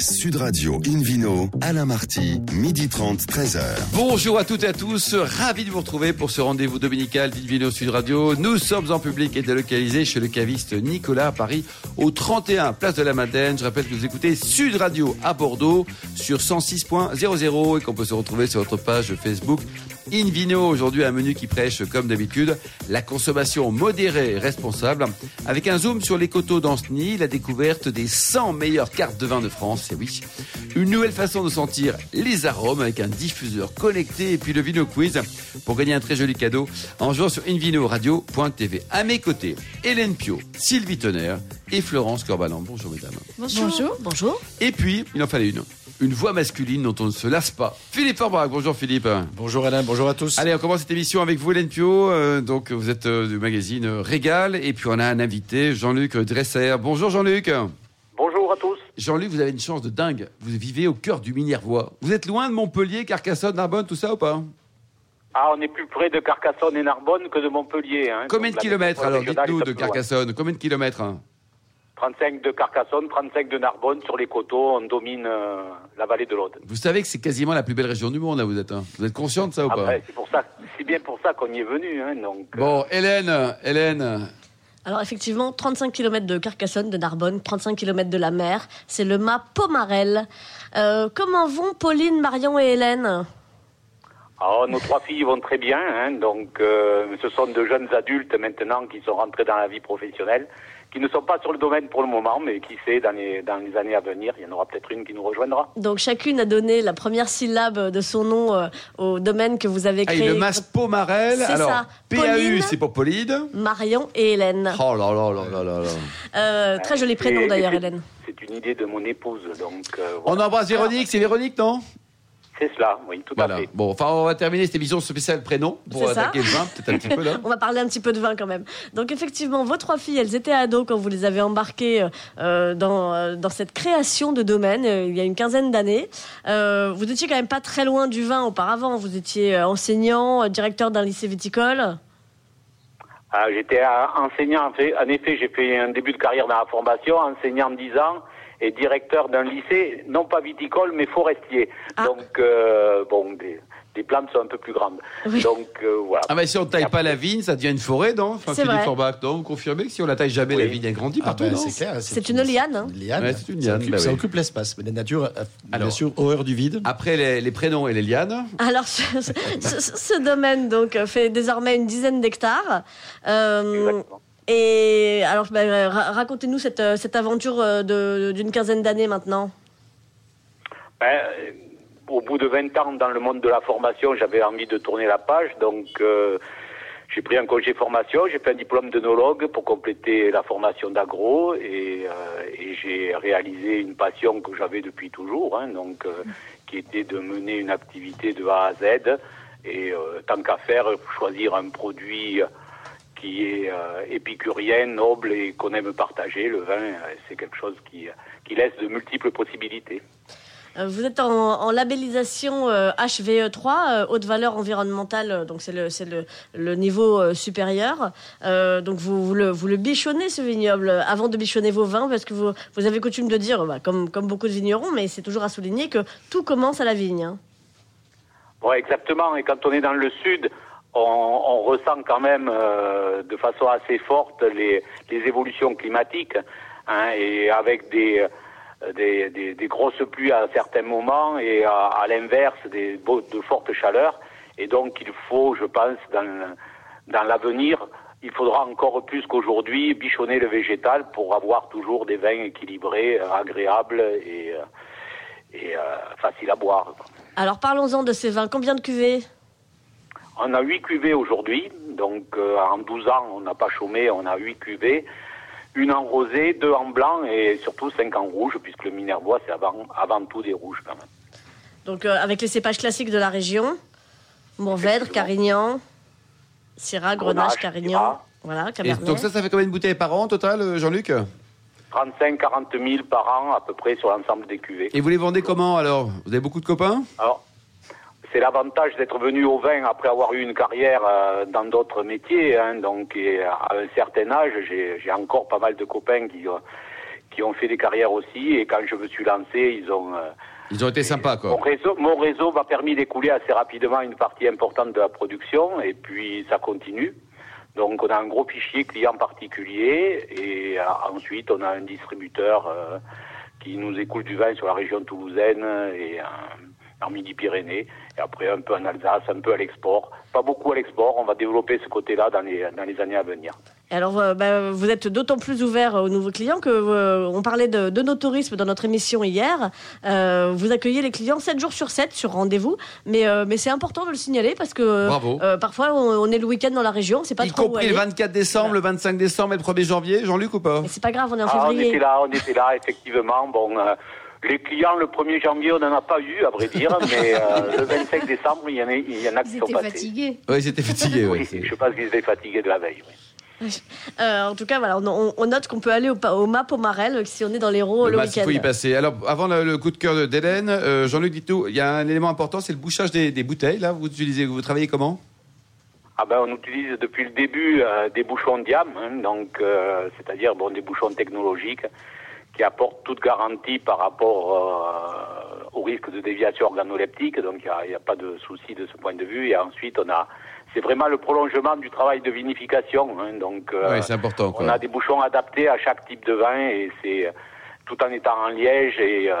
Sud Radio Invino, Alain Marty, midi 30, 13h. Bonjour à toutes et à tous, ravi de vous retrouver pour ce rendez-vous dominical d'Invino Sud Radio. Nous sommes en public et délocalisés chez le caviste Nicolas à Paris, au 31 Place de la Madeleine. Je rappelle que vous écoutez Sud Radio à Bordeaux sur 106.00 et qu'on peut se retrouver sur votre page Facebook Invino. Aujourd'hui, un menu qui prêche, comme d'habitude, la consommation modérée et responsable, avec un zoom sur les coteaux d'Anceny, la découverte des 100 meilleures cartes de vin de France, et oui, une nouvelle façon de sentir les arômes avec un diffuseur connecté, et puis le Vino Quiz pour gagner un très joli cadeau en jouant sur invinoradio.tv. À mes côtés, Hélène Pio, Sylvie Tonnerre et Florence Corbalan. Bonjour mesdames. Bonjour. Bonjour. Et puis, il en fallait une. Une voix masculine dont on ne se lasse pas. Philippe Orbach, bonjour Philippe. Bonjour Alain, bonjour à tous. Allez, on commence cette émission avec vous, Hélène Pio. Euh, donc, vous êtes euh, du magazine Régal. Et puis, on a un invité, Jean-Luc Dresser. Bonjour Jean-Luc. Bonjour à tous. Jean-Luc, vous avez une chance de dingue. Vous vivez au cœur du Minervois. Vous êtes loin de Montpellier, Carcassonne, Narbonne, tout ça ou pas? Ah, on est plus près de Carcassonne et Narbonne que de Montpellier. hein. Combien de kilomètres alors Dites-nous de. Carcassonne? Combien de kilomètres hein? 35 de Carcassonne, 35 de Narbonne. Sur les coteaux, on domine euh, la vallée de l'Aude. Vous savez que c'est quasiment la plus belle région du monde, là, vous êtes. hein vous êtes conscient de ça ou pas? Après, c'est pour ça, c'est bien pour ça qu'on y est venu. Hein, donc, euh, Bon, Hélène, Hélène, Alors effectivement, 35 km de Carcassonne, de Narbonne, 35 km de la mer, c'est le mât Pomarel. Euh, comment vont Pauline, Marion et Hélène? Alors, nos trois filles vont très bien. Hein, donc, euh, ce sont de jeunes adultes maintenant qui sont rentrés dans la vie professionnelle, qui ne sont pas sur le domaine pour le moment, mais qui sait, dans les, dans les années à venir, il y en aura peut-être une qui nous rejoindra. Donc chacune a donné la première syllabe de son nom euh, au domaine que vous avez ah, créé. le Mas Pomarel. Alors, ça. PAU, c'est pour Pauline. Marion et Hélène. Oh là là là là là là. Euh, très joli prénom d'ailleurs, Hélène. C'est une idée de mon épouse. Donc, euh, On embrasse Véronique, c'est Véronique, non? C'est cela, oui, tout à Voilà. fait. Bon, enfin, on va terminer cette émission spéciale prénom pour ça. attaquer le vin, peut-être un petit peu là. On va parler un petit peu de vin quand même. Donc effectivement, vos trois filles, elles étaient ados quand vous les avez embarquées euh, dans, euh, dans cette création de domaine euh, il y a une quinzaine d'années. Euh, vous étiez quand même pas très loin du vin auparavant. Vous étiez enseignant, directeur d'un lycée viticole. Ah, J'étais enseignant, en, fait, en effet, j'ai fait un début de carrière dans la formation, enseignant 10 ans et directeur d'un lycée, non pas viticole, mais forestier. Ah. Donc, euh, bon, des, des plantes sont un peu plus grandes. Oui. Donc, euh, voilà. Ah, mais si on ne taille pas la vigne, ça devient une forêt, non? Enfin, C'est Philippe vrai. Orbach, non Vous confirmez que si on la taille jamais, Oui. la vigne, elle grandit Ah partout, ben, non c'est clair. C'est une liane, hein. liane. Ouais, c'est une Ça liane, occupe, bah ça oui. occupe l'espace. Mais la nature a, Alors. bien sûr horreur du vide. Après les, les prénoms et les lianes, Alors ce, ce- domaine donc euh, fait désormais une dizaine d'hectares. Euh, Exactement. Et alors ra- racontez-nous cette, euh, cette aventure euh, d'une quinzaine d'années maintenant. Ben, euh, au bout de 20 ans dans le monde de la formation, j'avais envie de tourner la page. Donc, j'ai pris un congé formation, j'ai fait un diplôme d'œnologue pour compléter la formation d'agro et, j'ai réalisé une passion que j'avais depuis toujours, hein, donc, qui était de mener une activité de A à Z et tant qu'à faire, choisir un produit qui est euh, épicurien, noble et qu'on aime partager. Le vin, euh, c'est quelque chose qui, qui laisse de multiples possibilités. Euh, Vous êtes en, en labellisation euh, HVE3, euh, haute valeur environnementale, euh, donc c'est le, le, le niveau euh, supérieur. Euh, donc vous, vous, le, vous le bichonnez ce vignoble euh, avant de bichonner vos vins, parce que vous, vous avez coutume de dire, bah, comme, comme beaucoup de vignerons, mais c'est toujours à souligner que tout commence à la vigne. hein. Oui, exactement. Et quand on est dans le sud, on, ressent quand même euh, de façon assez forte les, évolutions climatiques. hein, et avec des, euh, des, grosses pluies à certains moments et à, l'inverse des, de fortes chaleurs. Et donc il faut, je pense, dans, l'avenir, il faudra encore plus qu'aujourd'hui bichonner le végétal pour avoir toujours des vins équilibrés, agréables et, euh, faciles à boire. Alors parlons-en de ces vins. Combien de cuvées? On a 8 cuvées aujourd'hui, donc euh, en 12 ans, on n'a pas chômé, on a 8 cuvées. Une en rosé, deux en blanc et surtout 5 en rouge, puisque le Minervois, c'est avant, avant tout des rouges quand même. Donc euh, avec les cépages classiques de la région, Mourvèdre. Carignan, Syrah, Grenache, Grenache, Carignan, Syrah. voilà, Et Cabernet. donc ça, ça fait combien de bouteilles par an au total, euh, Jean-Luc 35-40 000 par an à peu près sur l'ensemble des cuvées. Et vous les vendez comment alors? Vous avez beaucoup de copains? Alors, c'est l'avantage d'être venu au vin après avoir eu une carrière euh, dans d'autres métiers. hein, donc, et à un certain âge, j'ai encore pas mal de copains qui, euh, qui ont fait des carrières aussi. Et quand je me suis lancé, ils ont. euh, Ils ont été sympas, mon quoi. réseau, mon réseau m'a permis d'écouler assez rapidement une partie importante de la production et puis ça continue. Donc on a un gros fichier client particulier et ensuite on a un distributeur euh, qui nous écoule du vin sur la région toulousaine et euh, en Midi-Pyrénées et après un peu en Alsace, un peu à l'export. Pas beaucoup à l'export, on va développer ce côté-là dans les, dans les années à venir. Alors, euh, bah, vous êtes d'autant plus ouvert aux nouveaux clients que euh, on parlait de, de nos tourismes dans notre émission hier. Euh, vous accueillez les clients 7 jours sur 7 sur rendez-vous, mais, euh, mais c'est important de le signaler parce que Bravo. euh, parfois on, on est le week-end dans la région, c'est pas Y trop où compris aller. le 24 décembre, le 25 décembre et le 1er janvier, Jean-Luc ou pas? Mais c'est pas grave, on est en Ah, on février. était là, on était là, effectivement. Bon, euh, les clients, le 1er janvier, on n'en a pas eu, à vrai dire, mais euh, le 25 décembre, il y en a, il y en a qui Ils sont étaient passés. fatigués. Oui, ils étaient fatigués, ouais, Oui, c'est- je pense qu'ils étaient fatigués de la veille. oui. Euh, en tout cas, voilà, on, note qu'on peut aller au, au MAP au Marel si on est dans l'Hérault le, Le match, il week-end. faut y passer. Alors, avant le, le coup de cœur de- d'Hélène, euh, Jean-Luc, dites-nous, il y a un élément important, c'est le bouchage des, des bouteilles. Là, vous utilisez, vous travaillez comment? Ah ben, on utilise depuis le début euh, des bouchons diam, hein, donc euh, c'est-à-dire bon des bouchons technologiques qui apportent toute garantie par rapport euh, au risque de déviation organoleptique, donc il n'y a, pas de souci de ce point de vue. Et ensuite, on a c'est vraiment le prolongement du travail de vinification, hein, donc euh, Oui, c'est important. on Quoi. a des bouchons adaptés à chaque type de vin et c'est tout en étant en liège et euh,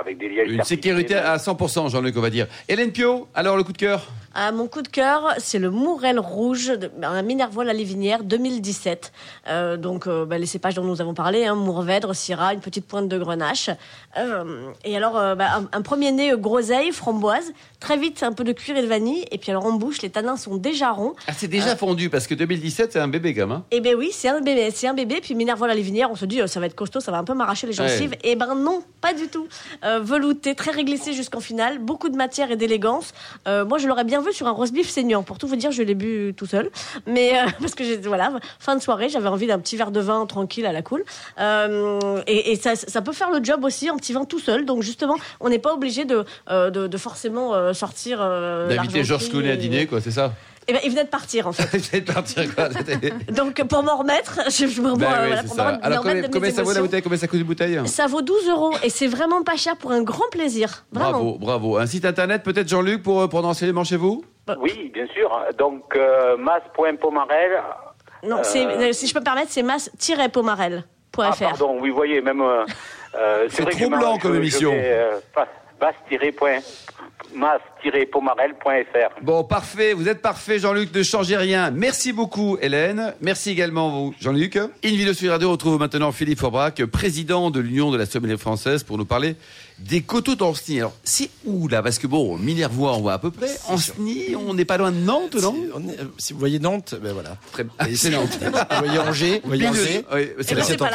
avec des lièges Une sécurité à 100%, Jean-Luc, on va dire. Hélène Pio, alors le coup de cœur? Mon coup de cœur, c'est le Mourel Rouge, un Minervois la Livinière 2017. Euh, donc, euh, bah, les cépages dont nous avons parlé, hein, Mourvèdre, Syrah, une petite pointe de Grenache. Euh, et alors, bah, un, un premier nez groseille, framboise. Très vite, un peu de cuir et de vanille. Et puis alors, en bouche, les tanins sont déjà ronds. Ah, c'est déjà fondu, parce que 2017, c'est un bébé, même. hein. Eh ben oui, c'est un bébé, c'est un bébé. Puis Minervois la Livinière, on se dit, ça va être costaud, ça va un peu m'arracher les gencives. Eh ben non, pas du tout. Velouté, très réglissé jusqu'en finale, beaucoup de matière et d'élégance. Moi, je l'aurais bien vu sur un roast beef saignant. Pour tout vous dire, je l'ai bu tout seul, mais euh, parce que voilà, fin de soirée, j'avais envie d'un petit verre de vin tranquille à la cool. Euh, et et ça, ça peut faire le job aussi, un petit vin tout seul. Donc justement, on n'est pas obligé de, euh, de, de forcément sortir. D'inviter Georges Clooney à dîner, quoi, c'est ça Eh ben, il venait de partir en fait. J'allais partir, quoi. Donc pour m'en remettre, je, je me Ben remets- oui, voilà, pour ça. Alors, combien, de ça vaut la bouteille? Combien ça coûte une bouteille? Ça vaut 12 euros et c'est vraiment pas cher pour un grand plaisir. Vraiment. Bravo, bravo. Un site internet, peut-être, Jean-Luc, pour, pour danser les chez vous? Oui, bien sûr. Donc euh, mas.pomarel. Non, Euh, euh, si je peux me permettre, c'est mas-pomarel.fr. Ah, pardon, oui, vous voyez, même. euh, euh, C'est m'en- comme émission. vais, mas-pomarel.fr. Bon, parfait. Vous êtes parfait, Jean-Luc. Ne changez rien. Merci beaucoup, Hélène. Merci également, vous, Jean-Luc. Invino Sud Radio retrouve maintenant Philippe Forbrac, président de l'Union de la sommelier française, pour nous parler des coteaux d'Anceny. Alors, c'est où, là? Parce que bon, Minervois, on voit à peu près. Anceny, on n'est pas loin de Nantes, non? Si, on est- si vous voyez Nantes, ben voilà. Très- Ah, c'est Nantes. Vous voyez Angers, vous voyez Angers. Oui, c'est là. c'est pas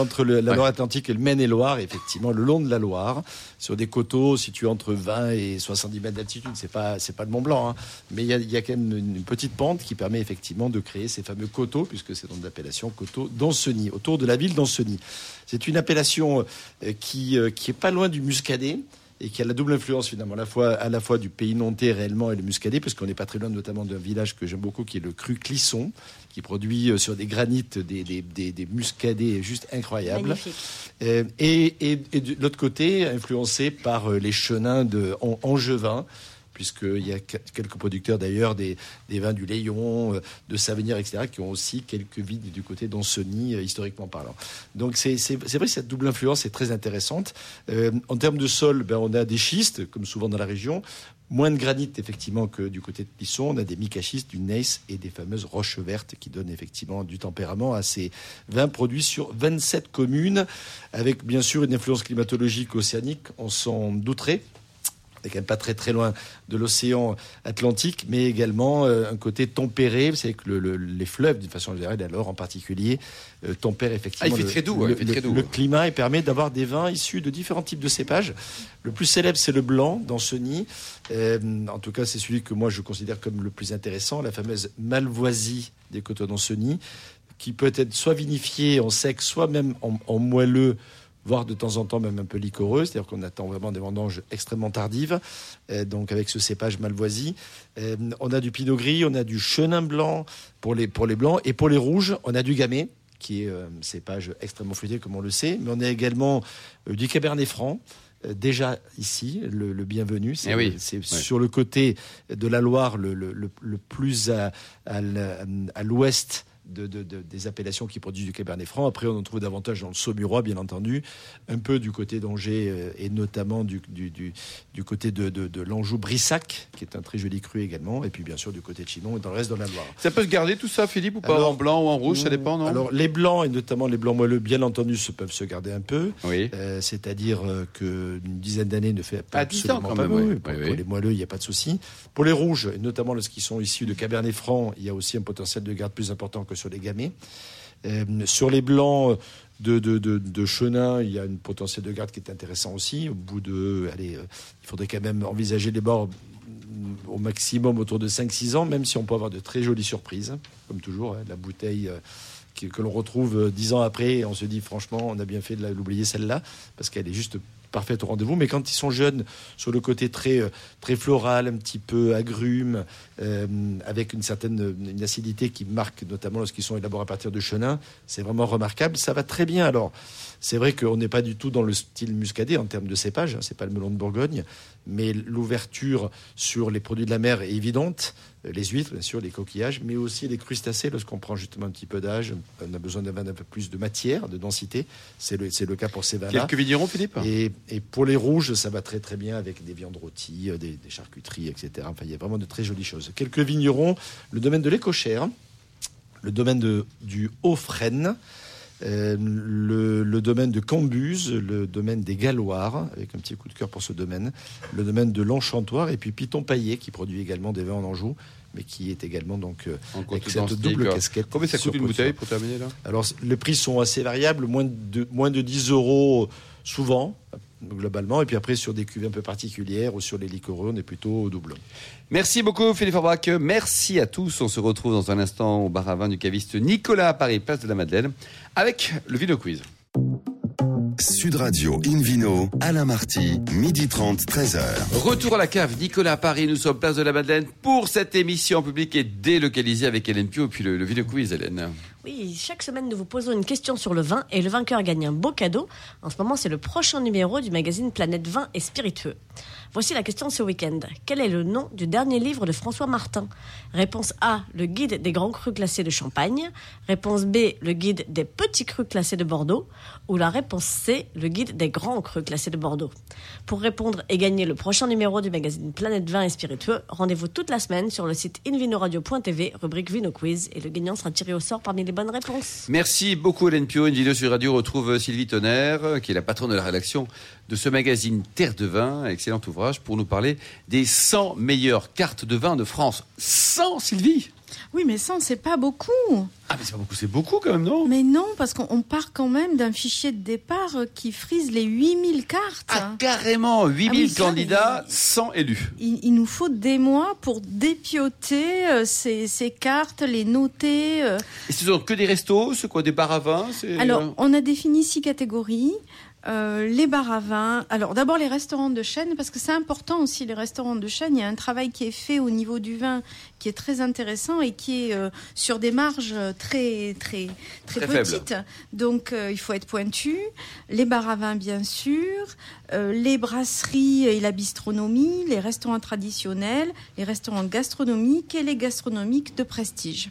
entre le- la Ouais. Loire-Atlantique et le Maine-et-Loire, effectivement, le long de la Loire, sur des coteaux situés entre 20 et 70 mètres d'altitude. C'est pas, c'est pas le Mont Blanc, hein. mais il y a, il y a quand même une, une petite pente qui permet effectivement de créer ces fameux coteaux, puisque c'est dans l'appellation coteau d'Anceny, autour de la ville d'Anceny. C'est une appellation euh, qui, euh, qui est pas loin du muscadet et qui a la double influence finalement, à la fois, à la fois du pays nantais réellement et le muscadet, parce qu'on n'est pas très loin notamment d'un village que j'aime beaucoup, qui est le cru Clisson, qui produit euh, sur des granites des, des, des, des muscadets juste incroyables. Euh, et, et, et de l'autre côté, influencé par les chenins de An- Angevin, puisqu'il y a que- quelques producteurs d'ailleurs des, vins du Léon, euh, de Savenir, etc., qui ont aussi quelques vignes du côté d'Anceny, euh, historiquement parlant. Donc c'est vrai que cette double influence est très intéressante. Euh, en termes de sol, ben, on a des schistes, comme souvent dans la région, Moins de granit, effectivement, que du côté de Plisson. On a des micachistes, du gneiss et des fameuses roches vertes qui donnent effectivement du tempérament à ces vins produits sur 27 communes, avec bien sûr une influence climatologique océanique, on s'en douterait. On n'est quand même pas très très loin de l'océan Atlantique, mais également euh, un côté tempéré. Vous savez que le- le- les fleuves, d'une façon générale, alors en particulier, euh, tempèrent effectivement Ah, il fait le, très doux, le- il fait très le- doux. le climat et permet d'avoir des vins issus de différents types de cépages. Le plus célèbre, c'est le blanc d'Anceny. Euh, en tout cas, c'est celui que moi je considère comme le plus intéressant, la fameuse malvoisie des coteaux d'Anceny, qui peut être soit vinifiée en sec, soit même en, en moelleux, voire de temps en temps même un peu liquoreux. C'est-à-dire qu'on attend vraiment des vendanges extrêmement tardives. Euh, donc avec ce cépage malvoisie, Euh, on a du pinot gris, on a du chenin blanc pour les, pour les blancs, et pour les rouges, on a du gamay qui est euh, un cépage extrêmement fruité, comme on le sait. Mais on a également du Cabernet Franc. Déjà ici, le, le bienvenu, c'est Eh oui, c'est ouais. sur le côté de la Loire, le, le- le- plus à, à l'ouest de, de- de- des appellations qui produisent du Cabernet Franc. Après, on en trouve davantage dans le Saumurois, bien entendu, un peu du côté d'Angers euh, et notamment du, du, du- du côté de, l'Anjou-Brissac, qui est un très joli cru également, et puis bien sûr du côté de Chinon et dans le reste de la Loire. Ça peut se garder tout ça, Philippe, ou pas Alors, en blanc ou en rouge, ça dépend, non? Alors, les blancs, et notamment les blancs moelleux, bien entendu, se peuvent se garder un peu. Oui. Euh, C'est-à-dire euh, qu'une dizaine d'années ne fait pas Ah, 10 ans absolument quand pas même, oui. Pour, Oui, pour les moelleux, il n'y a pas de souci. Pour les rouges, et notamment lorsqu'ils sont issus de Cabernet Franc, il y a aussi un potentiel de garde plus important que sur les gamets. Euh, sur les blancs de, de, Chenin, il y a une potentiel de garde qui est intéressant aussi. Au bout de, allez, euh, il faudrait quand même envisager les bords mm, au maximum autour de 5-6 ans, même si on peut avoir de très jolies surprises, comme toujours. hein, la bouteille euh, que l'on retrouve euh, 10 ans après, on se dit franchement, on a bien fait de l'oublier celle-là, parce qu'elle est juste parfaite au rendez-vous. Mais quand ils sont jeunes, sur le côté très, euh, très floral, un petit peu agrume, euh, avec une certaine acidité qui marque, notamment lorsqu'ils sont élaborés à partir de chenin, c'est vraiment remarquable. Ça va très bien. Alors, c'est vrai qu'on n'est pas du tout dans le style muscadet en termes de cépage, hein, c'est pas le melon de Bourgogne, mais l'ouverture sur les produits de la mer est évidente. Euh, Les huîtres, bien sûr, les coquillages, mais aussi les crustacés, lorsqu'on prend justement un petit peu d'âge, on a besoin d'un vin d'un peu plus de matière, de densité. C'est le, le cas pour ces vins-là. Quelques vignerons, Philippe? Et, et pour les rouges, ça va très très bien avec des viandes rôties, euh, des, des charcuteries, etc. Enfin, il y a vraiment de très jolies choses. Quelques vignerons, le domaine de l'écochère, le domaine de, du Haut-Frêne, le, le domaine de Cambuse, le domaine des Galloirs, avec un petit coup de cœur pour ce domaine, le domaine de l'Enchantoir, et puis Piton Paillet, qui produit également des vins en Anjou, mais qui est également donc euh, En avec cette double casquette. Combien ça coûte une bouteille pour terminer là? Alors, les prix sont assez variables, moins de, moins de 10 euros souvent, globalement. Et puis après, sur des cuvées un peu particulières ou sur les liquoreux, on est plutôt au double. Merci beaucoup Philippe Forbach. Merci à tous. On se retrouve dans un instant au bar à vin du caviste Nicolas à Paris, place de la Madeleine, avec le Vino Quiz. Sud Radio Invino, Alain Marty, midi 30, 13h. Retour à la cave, Nicolas à Paris, nous sommes place de la Madeleine pour cette émission en public et délocalisée avec Hélène Pio et puis le, le Vino Quiz, Hélène. Oui, chaque semaine, nous vous posons une question sur le vin et le vainqueur gagne un beau cadeau. En ce moment, c'est le prochain numéro du magazine Planète Vin et Spiritueux. Voici la question de ce week-end. Quel est le nom du dernier livre de François Martin? Réponse A, le guide des grands crus classés de Champagne. Réponse B, le guide des petits crus classés de Bordeaux. Ou la réponse C, le guide des grands crus classés de Bordeaux. Pour répondre et gagner le prochain numéro du magazine Planète Vin et Spiritueux, rendez-vous toute la semaine sur le site invinoradio.tv, rubrique Vino Quiz, et le gagnant sera tiré au sort parmi les Merci beaucoup Hélène Pio. Une vidéo sur Radio retrouve Sylvie Tonnerre, qui est la patronne de la rédaction de ce magazine Terre de Vin, excellent ouvrage, pour nous parler des 100 meilleures cartes de vin de France. 100 Sylvie Oui, mais 100, c'est pas beaucoup. Ah mais c'est pas beaucoup, c'est beaucoup quand même, non? Mais non, parce qu'on on part quand même d'un fichier de départ euh, qui frise les 8000 cartes. Ah carrément 8000 Ah oui, ça, candidats, mais- 100 élus. Il, il nous faut des mois pour dépioter euh, ces, ces cartes, les noter. euh. Et ce sont que des restos, c'est quoi, des bars à vin Alors, on a défini six catégories. Euh, les bars à vin. Alors d'abord les restaurants de chaîne, parce que c'est important aussi les restaurants de chaîne. Il y a un travail qui est fait au niveau du vin qui est très intéressant et qui est euh, sur des marges très très très, petites. Donc euh, il faut être pointu. Les bars à vin bien sûr, euh, les brasseries et la bistronomie, les restaurants traditionnels, les restaurants gastronomiques et les gastronomiques de prestige.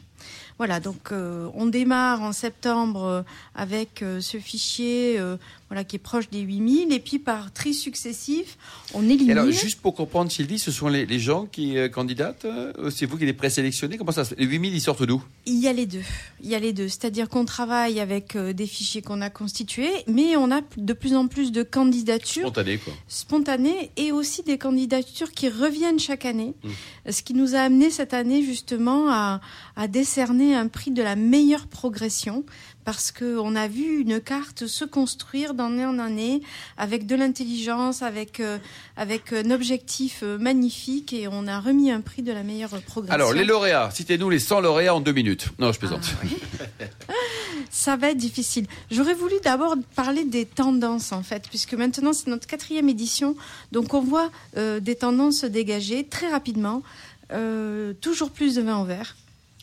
Voilà, donc euh, on démarre en septembre euh, avec euh, ce fichier euh, voilà, qui est proche des 8000 et puis par tri successif, on Et élimine. alors, juste pour comprendre, Sylvie, ce sont les, les gens qui euh, candidatent euh, C'est vous qui les présélectionnez? Comment ça se Les 8000, ils sortent d'où? Il y a les deux. Il y a les deux. C'est-à-dire qu'on travaille avec euh, des fichiers qu'on a constitués, mais on a de plus en plus de candidatures Spontanés, quoi. spontanées et aussi des candidatures qui reviennent chaque année. Mmh. Ce qui nous a amené cette année justement à, à décerner un prix de la meilleure progression parce qu'on a vu une carte se construire d'année en année avec de l'intelligence, avec, euh, avec un objectif euh, magnifique et on a remis un prix de la meilleure progression. Alors, les lauréats, citez-nous les 100 lauréats en deux minutes. Non, je plaisante. Ah, oui. Ça va être difficile. J'aurais voulu d'abord parler des tendances, en fait, puisque maintenant c'est notre quatrième édition. Donc on voit euh, des tendances se dégager très rapidement. Euh, toujours plus de vin en verre.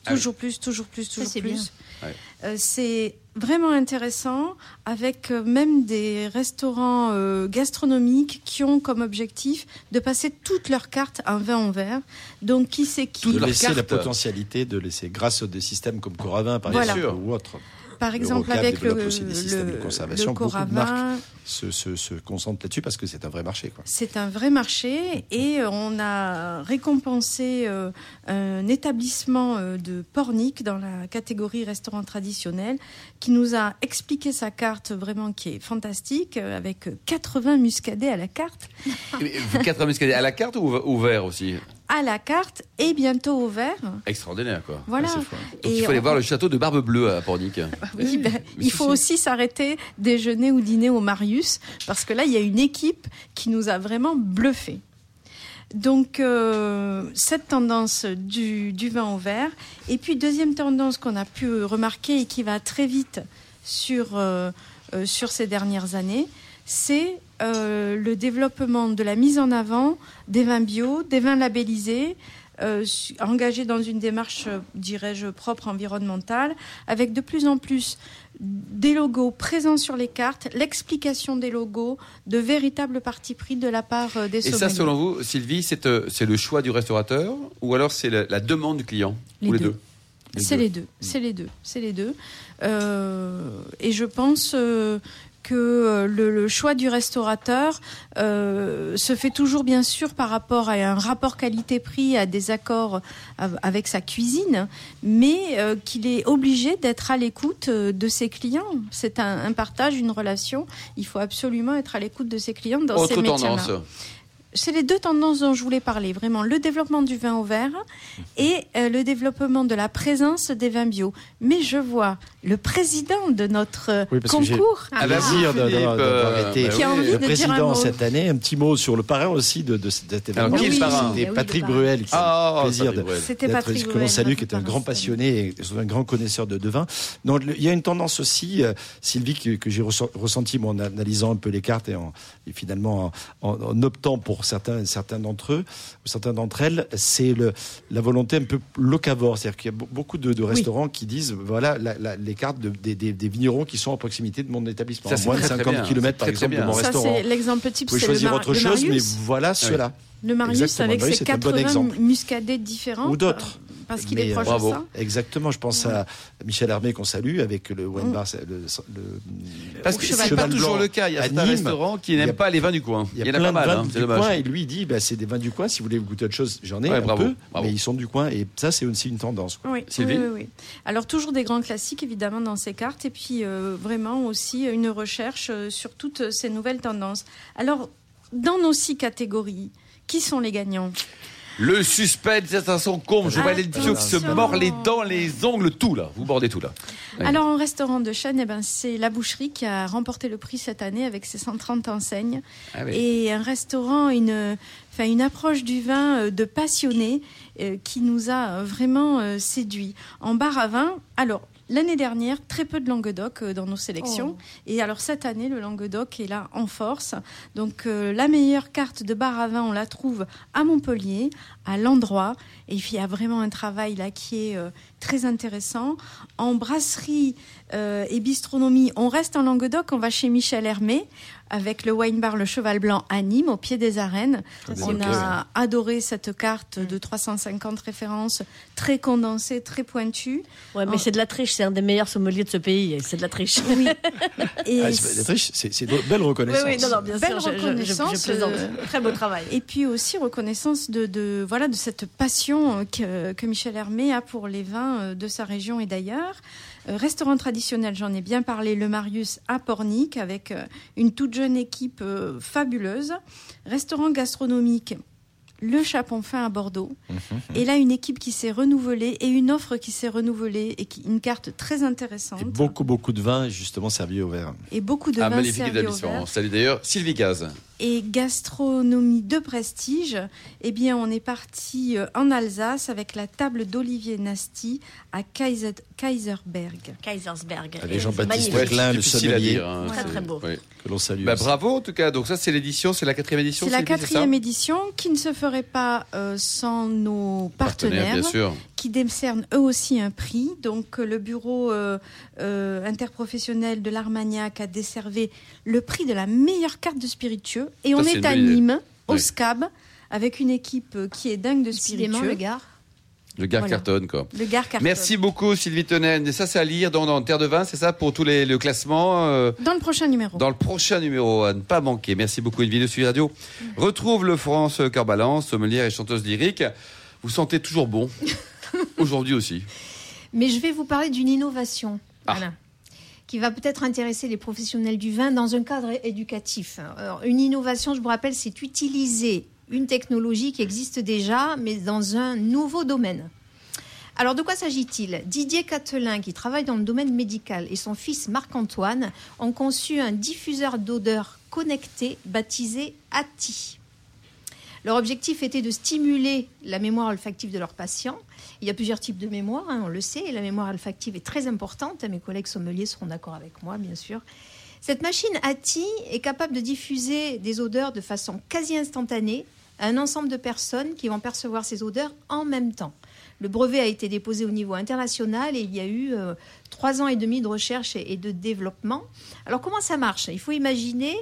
Ah oui. toujours plus, toujours plus, toujours c'est plus. Ouais. Euh, c'est vraiment intéressant avec euh, même des restaurants euh, gastronomiques qui ont comme objectif de passer toutes leurs cartes en vin en verre. Donc qui c'est qui de laisser la potentialité de laisser, grâce à des systèmes comme Coravin, par Voilà. exemple, ou autres, Par exemple, avec le, aussi des systèmes de le, conservation. le Beaucoup de se, se, se concentrent là-dessus parce que c'est un vrai marché. C'est un vrai marché et on a récompensé euh, un établissement euh, de Pornic dans la catégorie restaurant traditionnel qui nous a expliqué sa carte vraiment qui est fantastique euh, avec 80 muscadets à la carte, Mais vous, 80 muscadets à la carte ou au verre aussi? À la carte et bientôt au verre. Extraordinaire, quoi. Voilà. Ah. Donc, il faut aller on- voir le château de Barbe Bleue à Pornic. Oui, ben, mais il faut si. aussi s'arrêter déjeuner ou dîner au Marius parce que là, il y a une équipe qui nous a vraiment bluffé. Donc, euh, cette tendance du, du vin au verre. Et puis, deuxième tendance qu'on a pu remarquer et qui va très vite sur, euh, euh, sur ces dernières années, c'est euh, le développement de la mise en avant des vins bio, des vins labellisés, euh, engagés dans une démarche, euh, dirais-je, propre environnementale, avec de plus en plus des logos présents sur les cartes, l'explication des logos, de véritables partis pris de la part des Et ça, sommeliers. selon vous, Sylvie, c'est euh, le choix du restaurateur ou alors c'est la, la demande du client Les Ou les deux. deux? C'est les deux, c'est les deux, c'est les deux. Euh, et je pense euh, que euh, le, le choix du restaurateur euh, se fait toujours bien sûr par rapport à un rapport qualité-prix, à des accords av- avec sa cuisine, mais euh, qu'il est obligé d'être à l'écoute de ses clients. C'est un, un partage, une relation. Il faut absolument être à l'écoute de ses clients dans ces Autre métiers-là. tendance. C'est les deux tendances dont je voulais parler, vraiment le développement du vin au verre et euh, le développement de la présence des vins bio. Mais je vois le président de notre euh, Oui, concours bah, plaisir Philippe, d'avoir d'avoir euh, été Qui a envie le de dire un président mot. cette année. Un petit mot sur le parrain aussi de, de cet événement. Alors, qui est le Oui, parrain oui, C'était Patrick. Bruel, qui Ah, plaisir Patrick de, Bruel. C'était Patrick que l'on Bruel, salue, qui est un grand passionné et un grand connaisseur de, de vin. Donc, le- il y a une tendance aussi, Sylvie, que, que j'ai ressent- ressenti moi, en analysant un peu les cartes et, en, et finalement en, en- en optant pour certains, certains d'entre eux, ou certains d'entre elles, c'est la volonté un peu locavore. C'est-à-dire qu'il y a be- beaucoup de, de restaurants qui disent, voilà, la- la- les cartes de- des, des- des vignerons qui sont à proximité de mon établissement. Ça, moins de très, très 50 bien. km, par très, très exemple, de mon Ça, restaurant. c'est l'exemple type, Vous pouvez c'est le, choisir autre le chose, mais Marius. voilà cela. Le Marius Exactement, avec oui, ses c'est un bon 80 exemple. muscadets différents. Ou d'autres. Parce qu'il est Mais, proche bravo. de ça. Exactement, je pense à Michel Hermé qu'on salue avec le wine Mm. bar, c'est le, le- Parce que c'est pas toujours le cas. Il y a Nîmes. restaurants qui n'aiment pas les vins du coin. Il y a, en a plein pas mal, de vins hein, c'est du dommage. coin et lui il dit bah, c'est des vins du coin. Si vous voulez goûter autre chose, j'en ai Ouais, un bravo, peu, bravo. mais ils sont du coin et ça c'est aussi une tendance. quoi. Oui, Sylvie oui, oui, oui. Alors toujours des grands classiques évidemment dans ces cartes et puis euh, vraiment aussi une recherche euh, sur toutes ces nouvelles tendances. Alors dans nos six catégories, qui sont les gagnants? Le suspense, c'est un son comble. Je vois les Attention. qui se mordent les dents, les ongles, tout là. Vous bordez tout là. Alors en restaurant de chaîne, eh ben, c'est la boucherie qui a remporté le prix cette année avec ses 130 enseignes Ah oui. et un restaurant, une, enfin, une approche du vin euh, de passionné euh, qui nous a euh, vraiment euh, séduit. En bar à vin, alors l'année dernière, très peu de Languedoc euh, dans nos sélections. Et alors cette année, le Languedoc est là en force. Donc euh, la meilleure carte de bar à vin, on la trouve à Montpellier, à l'endroit. Et il y a vraiment un travail là qui est euh, très intéressant. En brasserie euh, et bistronomie, on reste en Languedoc, on va chez Michel Hermé avec le wine bar Le Cheval Blanc à Nîmes, au pied des arènes. c'est On a adoré cette carte de 350 références, très condensée, très pointue. Ouais, mais c'est de la triche. C'est un des meilleurs sommeliers de ce pays. C'est de la triche. Oui. Et Ah, c'est- la triche, c'est une belle reconnaissance. Oui, oui, non, non, bien Belle sûr. je- je- je- Je, reconnaissance, euh, Très beau travail. Et puis aussi reconnaissance de, de- voilà de cette passion que, que Michel Hermé a pour les vins euh, de sa région et d'ailleurs. Euh, restaurant traditionnel, j'en ai bien parlé, le Marius à Pornic avec euh, une toute jeune équipe euh, fabuleuse. Restaurant gastronomique, le Chapon Fin à Bordeaux. Et là, une équipe qui s'est renouvelée et une offre qui s'est renouvelée et qui, une carte très intéressante. Et beaucoup, beaucoup de vin, justement, servi au verre. Et beaucoup de Un vins magnifique servis au établissement. verre. On salue d'ailleurs Sylvie Gaz. Et gastronomie de prestige, eh bien, on est parti euh, en Alsace avec la table d'Olivier Nasty à Kaiser- Kaiserberg. Kaisersberg. Avec Et Jean-Baptiste. Klein, le sommelier. dire. hein, Très, très beau. Que l'on salue. Bah, bravo en tout cas. Donc ça c'est l'édition, c'est la quatrième édition. C'est la quatrième édition qui ne se ferait pas euh, sans nos partenaires, bien sûr. Qui décernent eux aussi un prix. Donc, le bureau euh, euh, interprofessionnel de l'Armagnac a décervé le prix de la meilleure carte de spiritueux. Et Ça, on est à. Nîmes, au Oui. SCAB, avec une équipe qui est dingue de spiritueux. le gars. Le gars Voilà. cartonne, quoi. Le Gare Carton. Merci beaucoup, Sylvie Tonen. Et ça, c'est à lire dans, dans Terre de Vin, c'est ça, pour tous les le classement euh, Dans le prochain numéro. Dans le prochain numéro, à ne pas manquer. Merci beaucoup, une vidéo sur Radio. Retrouve le France Corbalan, sommelière et chanteuse lyrique. Vous sentez toujours bon. Aujourd'hui aussi. Mais je vais vous parler d'une innovation. Ah. Voilà. Qui va peut-être intéresser les professionnels du vin dans un cadre éducatif. Alors, une innovation, je vous rappelle, c'est utiliser une technologie qui existe déjà, mais dans un nouveau domaine. Alors, de quoi s'agit-il? Didier Catelin, qui travaille dans le domaine médical, et son fils Marc-Antoine ont conçu un diffuseur d'odeur connecté baptisé ATI. Leur objectif était de stimuler la mémoire olfactive de leurs patients. Il y a plusieurs types de mémoire, hein, on le sait, et la mémoire olfactive est très importante. Mes collègues sommeliers seront d'accord avec moi, bien sûr. Cette machine ATI est capable de diffuser des odeurs de façon quasi instantanée à un ensemble de personnes qui vont percevoir ces odeurs en même temps. Le brevet a été déposé au niveau international et il y a eu euh, trois ans et demi de recherche et et de développement. Alors comment ça marche? Il faut imaginer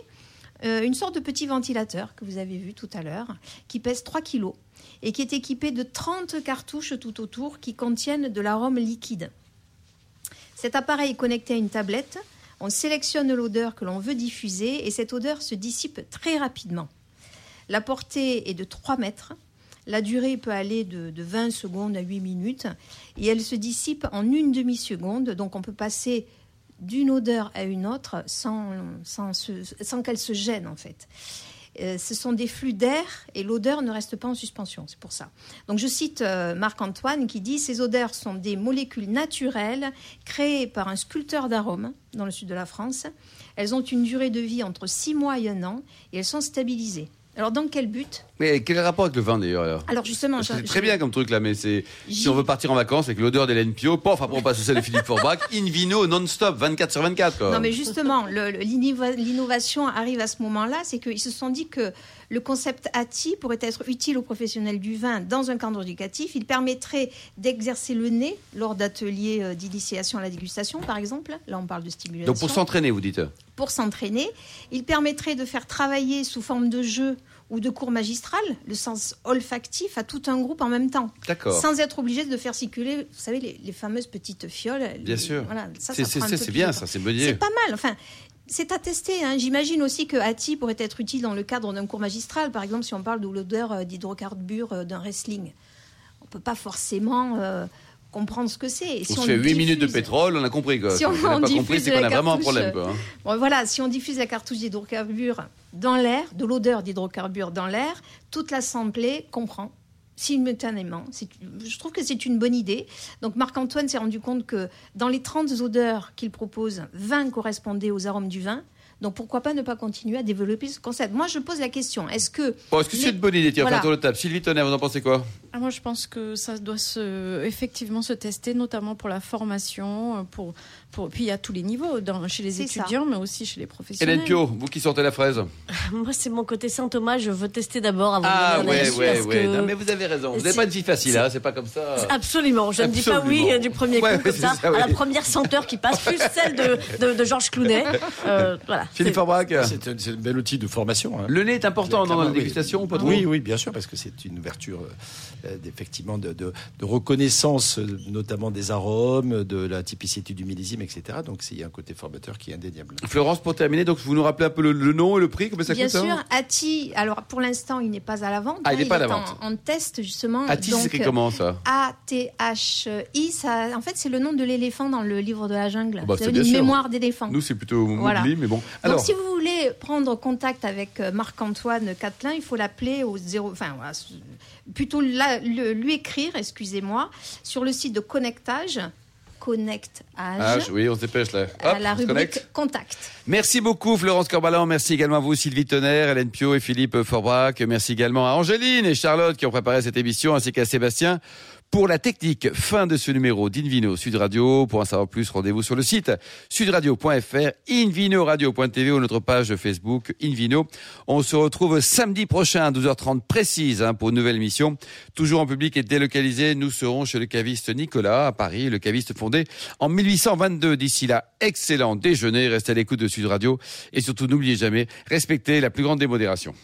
euh, une sorte de petit ventilateur que vous avez vu tout à l'heure, qui pèse 3 kilos et qui est équipé de 30 cartouches tout autour qui contiennent de l'arôme liquide. Cet appareil est connecté à une tablette, on sélectionne l'odeur que l'on veut diffuser et cette odeur se dissipe très rapidement. La portée est de 3 mètres, la durée peut aller de, de 20 secondes à 8 minutes et elle se dissipe en une demi-seconde, donc on peut passer d'une odeur à une autre sans, sans, qu'elle se gêne en fait. Euh, ce sont des flux d'air et l'odeur ne reste pas en suspension, c'est pour ça. Donc je cite euh, Marc-Antoine qui dit Ces odeurs sont des molécules naturelles créées par un sculpteur d'arômes dans le sud de la France. Elles ont une durée de vie entre 6 mois et un an et elles sont stabilisées. Alors dans quel but Mais quel est le rapport avec le vin d'ailleurs alors Alors justement, C'est très je- bien comme truc là, mais c'est si on veut partir en vacances avec l'odeur d'Hélène Pio, pof, après on passe au celle de Philippe Forbach, in vino non-stop, 24 sur 24 quoi. Non, mais justement, l'innovation arrive à ce moment-là, c'est qu'ils se sont dit que le concept ATI pourrait être utile aux professionnels du vin dans un cadre éducatif. Il permettrait d'exercer le nez lors d'ateliers euh, d'initiation à la dégustation, par exemple. Là, on parle de stimulation. Donc pour s'entraîner, vous dites pour s'entraîner. Il permettrait de faire travailler sous forme de jeu ou de cours magistral le sens olfactif à tout un groupe en même temps. D'accord. Sans être obligé de faire circuler, vous savez, les, les fameuses petites fioles. Bien les- sûr. Voilà, ça, C'est ça prend bien ça, c'est idée. C'est pas mal. Enfin, c'est à tester. hein. J'imagine aussi que ATI pourrait être utile dans le cadre d'un cours magistral. Par exemple, si on parle de l'odeur euh, d'hydrocarbures euh, d'un wrestling. On peut pas forcément euh, comprendre ce que c'est. On si se fait 8 minutes de pétrole, on a compris quoi. Si on- n'a on pas compris, c'est qu'on a vraiment un problème quoi. hein. Bon, voilà, si on diffuse la cartouche d'hydrocarbures dans l'air, de l'odeur d'hydrocarbures dans l'air, toute l'assemblée comprend simultanément. Je trouve que c'est une bonne idée. Donc Marc-Antoine s'est rendu compte que dans les 30 odeurs qu'il propose, 20 correspondaient aux arômes du vin. Donc pourquoi pas ne pas continuer à développer ce concept? Moi, je pose la question est-ce que Bon, est-ce que c'est une bonne idée? Tiens, Voilà. un tour de table. Sylvie Tonnerre, vous en pensez quoi? Moi, je pense que ça doit se, effectivement se tester, notamment pour la formation, euh, pour, pour, puis à tous les niveaux, dans, chez les ça. étudiants, mais aussi chez les professionnels. Hélène Pio, vous qui sortez la fraise. Moi, c'est mon côté Saint Thomas. Je veux tester d'abord avant Ah de ouais, ouais, ouais. que- Non, mais vous avez raison. Vous n'avez pas une fille facile, c'est- hein, c'est pas comme ça. Absolument. Je ne dis pas oui euh, du premier Ouais, coup comme c'est ça, à la première senteur qui passe, plus celle de, de, de Georges Clounet. Euh, voilà. Philippe C'est- Forbach. C'est un, bel outil de formation. hein. Le nez est important dans la Clairement, oui. dégustation, ou pas trop Oui, oui, bien sûr, parce que c'est une ouverture euh, effectivement de, de- de reconnaissance, euh, notamment des arômes, de la typicité du millésime, etc. Donc c'est il y a un côté formateur qui est indéniable. Florence, pour terminer, donc vous nous rappelez un peu le, le nom et le prix, combien ça Bien coûte hein sûr, Ati, alors pour l'instant, il n'est pas à la vente. Ah, il n'est hein, pas à la est en- vente. En, test, justement. Donc, c'est écrit comment ça? A-T-H-I, ça, en fait, c'est le nom de l'éléphant dans le livre de la jungle. Oh bah, c'est une sûr. mémoire d'éléphant. Nous, c'est plutôt Voilà. Mowgli, mais bon. Donc, Alors, si vous voulez prendre contact avec euh, Marc-Antoine Catelin, il faut l'appeler au zéro, enfin, voilà, plutôt la- le- lui écrire, excusez-moi, sur le site de Connectage, Connectage, ah, oui, on se dépêche là. à la rubrique connecte. Contact. Merci beaucoup Florence Corbalan, merci également à vous Sylvie Tonnerre, Hélène Pio et Philippe Forbrac, merci également à Angéline et Charlotte qui ont préparé cette émission ainsi qu'à Sébastien pour la technique. Fin de ce numéro d'Invino Sud Radio. Pour en savoir plus, rendez-vous sur le site sudradio.fr, invinoradio.tv ou notre page Facebook Invino. On se retrouve samedi prochain à 12h30 précise hein, pour une nouvelle émission. Toujours en public et délocalisé, nous serons chez le caviste Nicolas à Paris, le caviste fondé en 1822. D'ici là, excellent déjeuner, restez à l'écoute de Sud Radio et surtout n'oubliez jamais, respectez la plus grande démodération.